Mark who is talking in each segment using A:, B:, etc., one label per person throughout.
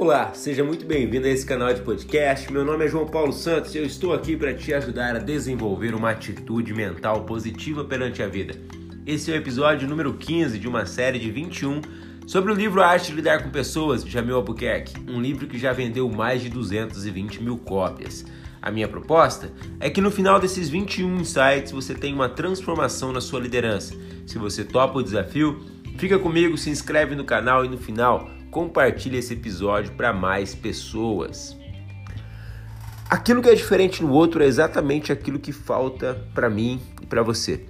A: Olá, seja muito bem-vindo a esse canal de podcast. Meu nome é João Paulo Santos e eu estou aqui para te ajudar a desenvolver uma atitude mental positiva perante a vida. Esse é o episódio número 15 de uma série de 21 sobre o livro Arte de Lidar com Pessoas, de Jamil Albuquerque, um livro que já vendeu mais de 220 mil cópias. A minha proposta é que no final desses 21 insights você tenha uma transformação na sua liderança. Se você topa o desafio, fica comigo, se inscreve no canal e no final compartilhe esse episódio para mais pessoas. Aquilo que é diferente no outro é exatamente aquilo que falta para mim e para você.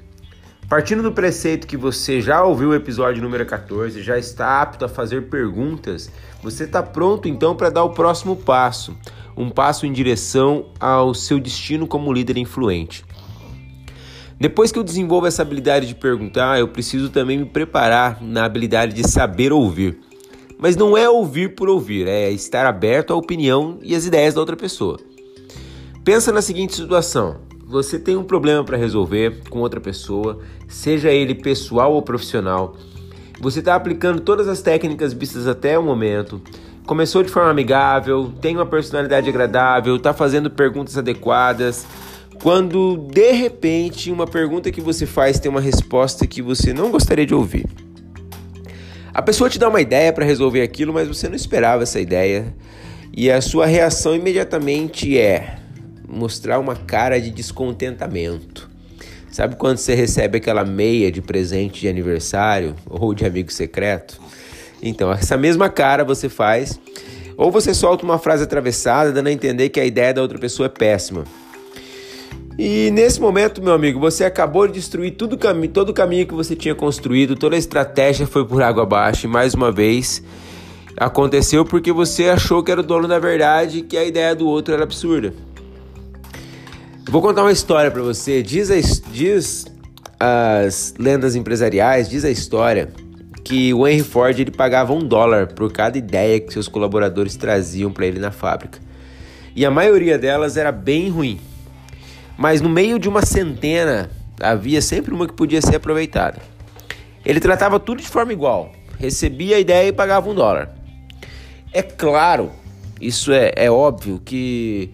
A: Partindo do preceito que você já ouviu o episódio número 14, já está apto a fazer perguntas, você está pronto então para dar o próximo passo, um passo em direção ao seu destino como líder influente. Depois que eu desenvolvo essa habilidade de perguntar, eu preciso também me preparar na habilidade de saber ouvir. Mas não é ouvir por ouvir, é estar aberto à opinião e às ideias da outra pessoa. Pensa na seguinte situação: você tem um problema para resolver com outra pessoa, seja ele pessoal ou profissional. Você está aplicando todas as técnicas vistas até o momento. Começou de forma amigável, tem uma personalidade agradável, está fazendo perguntas adequadas. Quando de repente uma pergunta que você faz tem uma resposta que você não gostaria de ouvir. A pessoa te dá uma ideia para resolver aquilo, mas você não esperava essa ideia. E a sua reação imediatamente é mostrar uma cara de descontentamento. Sabe quando você recebe aquela meia de presente de aniversário ou de amigo secreto? Então, essa mesma cara você faz, ou você solta uma frase atravessada, dando a entender que a ideia da outra pessoa é péssima. E nesse momento, meu amigo, você acabou de destruir tudo, todo o caminho que você tinha construído, toda a estratégia foi por água abaixo. E mais uma vez, aconteceu porque você achou que era o dono da verdade, que a ideia do outro era absurda. Vou contar uma história para você. Diz, a, diz as lendas empresariais, diz a história que o Henry Ford ele pagava um dólar por cada ideia que seus colaboradores traziam para ele na fábrica. E a maioria delas era bem ruim. Mas no meio de uma centena havia sempre uma que podia ser aproveitada. Ele tratava tudo de forma igual, recebia a ideia e pagava um dólar. É claro, isso é, é óbvio que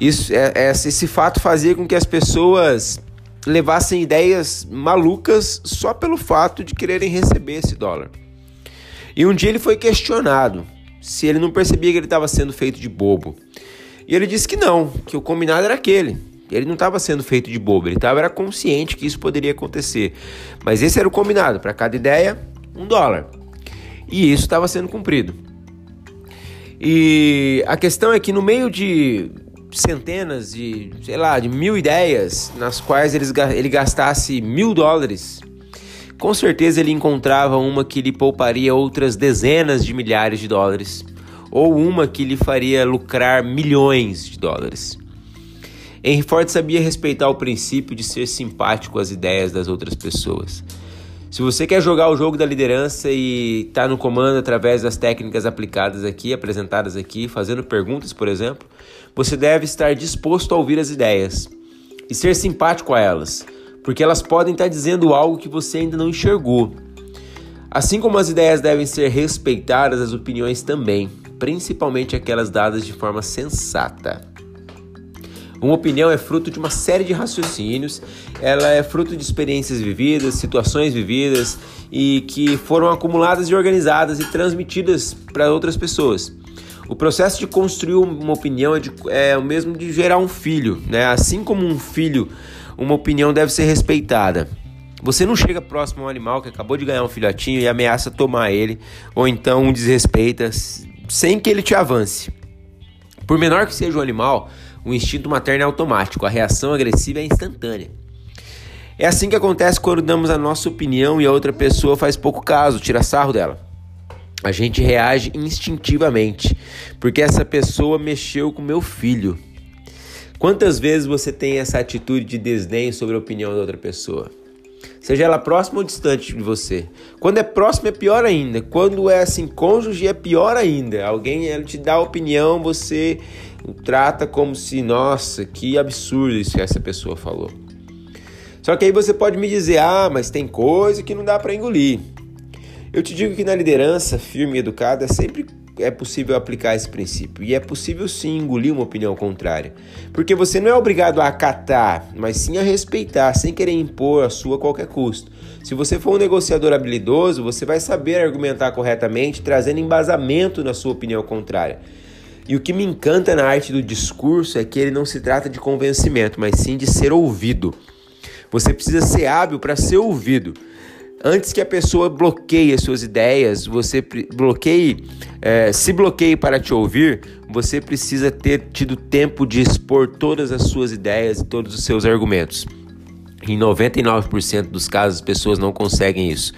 A: isso, é, é, esse fato fazia com que as pessoas levassem ideias malucas só pelo fato de quererem receber esse dólar. E um dia ele foi questionado se ele não percebia que ele estava sendo feito de bobo. E ele disse que não, que o combinado era aquele. Ele não estava sendo feito de bobo, ele estava consciente que isso poderia acontecer. Mas esse era o combinado, para cada ideia, um dólar. E isso estava sendo cumprido. E a questão é que no meio de centenas de, sei lá, de mil ideias nas quais eles, ele gastasse mil dólares, com certeza ele encontrava uma que lhe pouparia outras dezenas de milhares de dólares, ou uma que lhe faria lucrar milhões de dólares. Henry Ford sabia respeitar o princípio de ser simpático às ideias das outras pessoas. Se você quer jogar o jogo da liderança e está no comando através das técnicas aplicadas aqui, apresentadas aqui, fazendo perguntas, por exemplo, você deve estar disposto a ouvir as ideias e ser simpático a elas, porque elas podem estar dizendo algo que você ainda não enxergou. Assim como as ideias devem ser respeitadas, as opiniões também, principalmente aquelas dadas de forma sensata. Uma opinião é fruto de uma série de raciocínios, ela é fruto de experiências vividas, situações vividas e que foram acumuladas e organizadas e transmitidas para outras pessoas. O processo de construir uma opinião é, de, é, o mesmo de gerar um filho, né? Assim como um filho, uma opinião deve ser respeitada. Você não chega próximo a um animal que acabou de ganhar um filhotinho e ameaça tomar ele, ou então um desrespeita sem que ele te avance. Por menor que seja o animal, o instinto materno é automático, a reação agressiva é instantânea. É assim que acontece quando damos a nossa opinião e a outra pessoa faz pouco caso, tira sarro dela. A gente reage instintivamente, porque essa pessoa mexeu com meu filho. Quantas vezes você tem essa atitude de desdém sobre a opinião da outra pessoa? Seja ela próxima ou distante de você. Quando é próximo é pior ainda. Quando é assim, cônjuge é pior ainda. Alguém te dá opinião, você trata como se, nossa, que absurdo isso que essa pessoa falou. Só que aí você pode me dizer, ah, mas tem coisa que não dá para engolir. Eu te digo que na liderança firme e educada sempre é possível aplicar esse princípio? E é possível sim engolir uma opinião contrária. Porque você não é obrigado a acatar, mas sim a respeitar, sem querer impor a sua a qualquer custo. Se você for um negociador habilidoso, você vai saber argumentar corretamente, trazendo embasamento na sua opinião contrária. E o que me encanta na arte do discurso é que ele não se trata de convencimento, mas sim de ser ouvido. Você precisa ser hábil para ser ouvido. Antes que a pessoa bloqueie as suas ideias, você bloqueie, é, se bloqueie para te ouvir, você precisa ter tido tempo de expor todas as suas ideias e todos os seus argumentos. Em 99% dos casos, as pessoas não conseguem isso.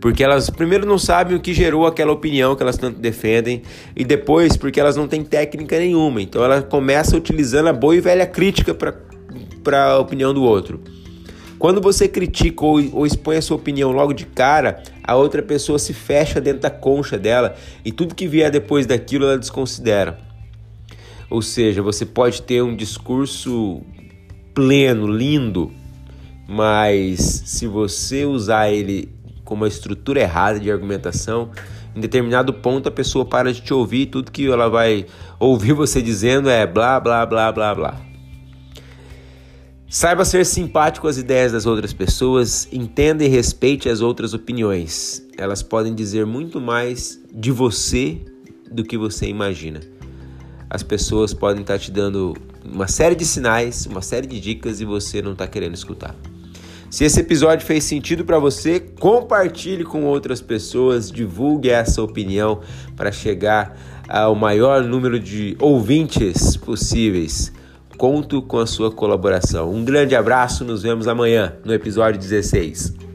A: Porque elas, primeiro, não sabem o que gerou aquela opinião que elas tanto defendem, e depois, porque elas não têm técnica nenhuma. Então, ela começa utilizando a boa e velha crítica para a opinião do outro. Quando você critica ou, ou expõe a sua opinião logo de cara, a outra pessoa se fecha dentro da concha dela e tudo que vier depois daquilo ela desconsidera. Ou seja, você pode ter um discurso pleno, lindo, mas se você usar ele com uma estrutura errada de argumentação, em determinado ponto a pessoa para de te ouvir, tudo que ela vai ouvir você dizendo é blá blá blá blá blá. Saiba ser simpático às ideias das outras pessoas, entenda e respeite as outras opiniões. Elas podem dizer muito mais de você do que você imagina. As pessoas podem estar te dando uma série de sinais, uma série de dicas e você não está querendo escutar. Se esse episódio fez sentido para você, compartilhe com outras pessoas, divulgue essa opinião para chegar ao maior número de ouvintes possíveis. Conto com a sua colaboração. Um grande abraço, nos vemos amanhã no episódio 16.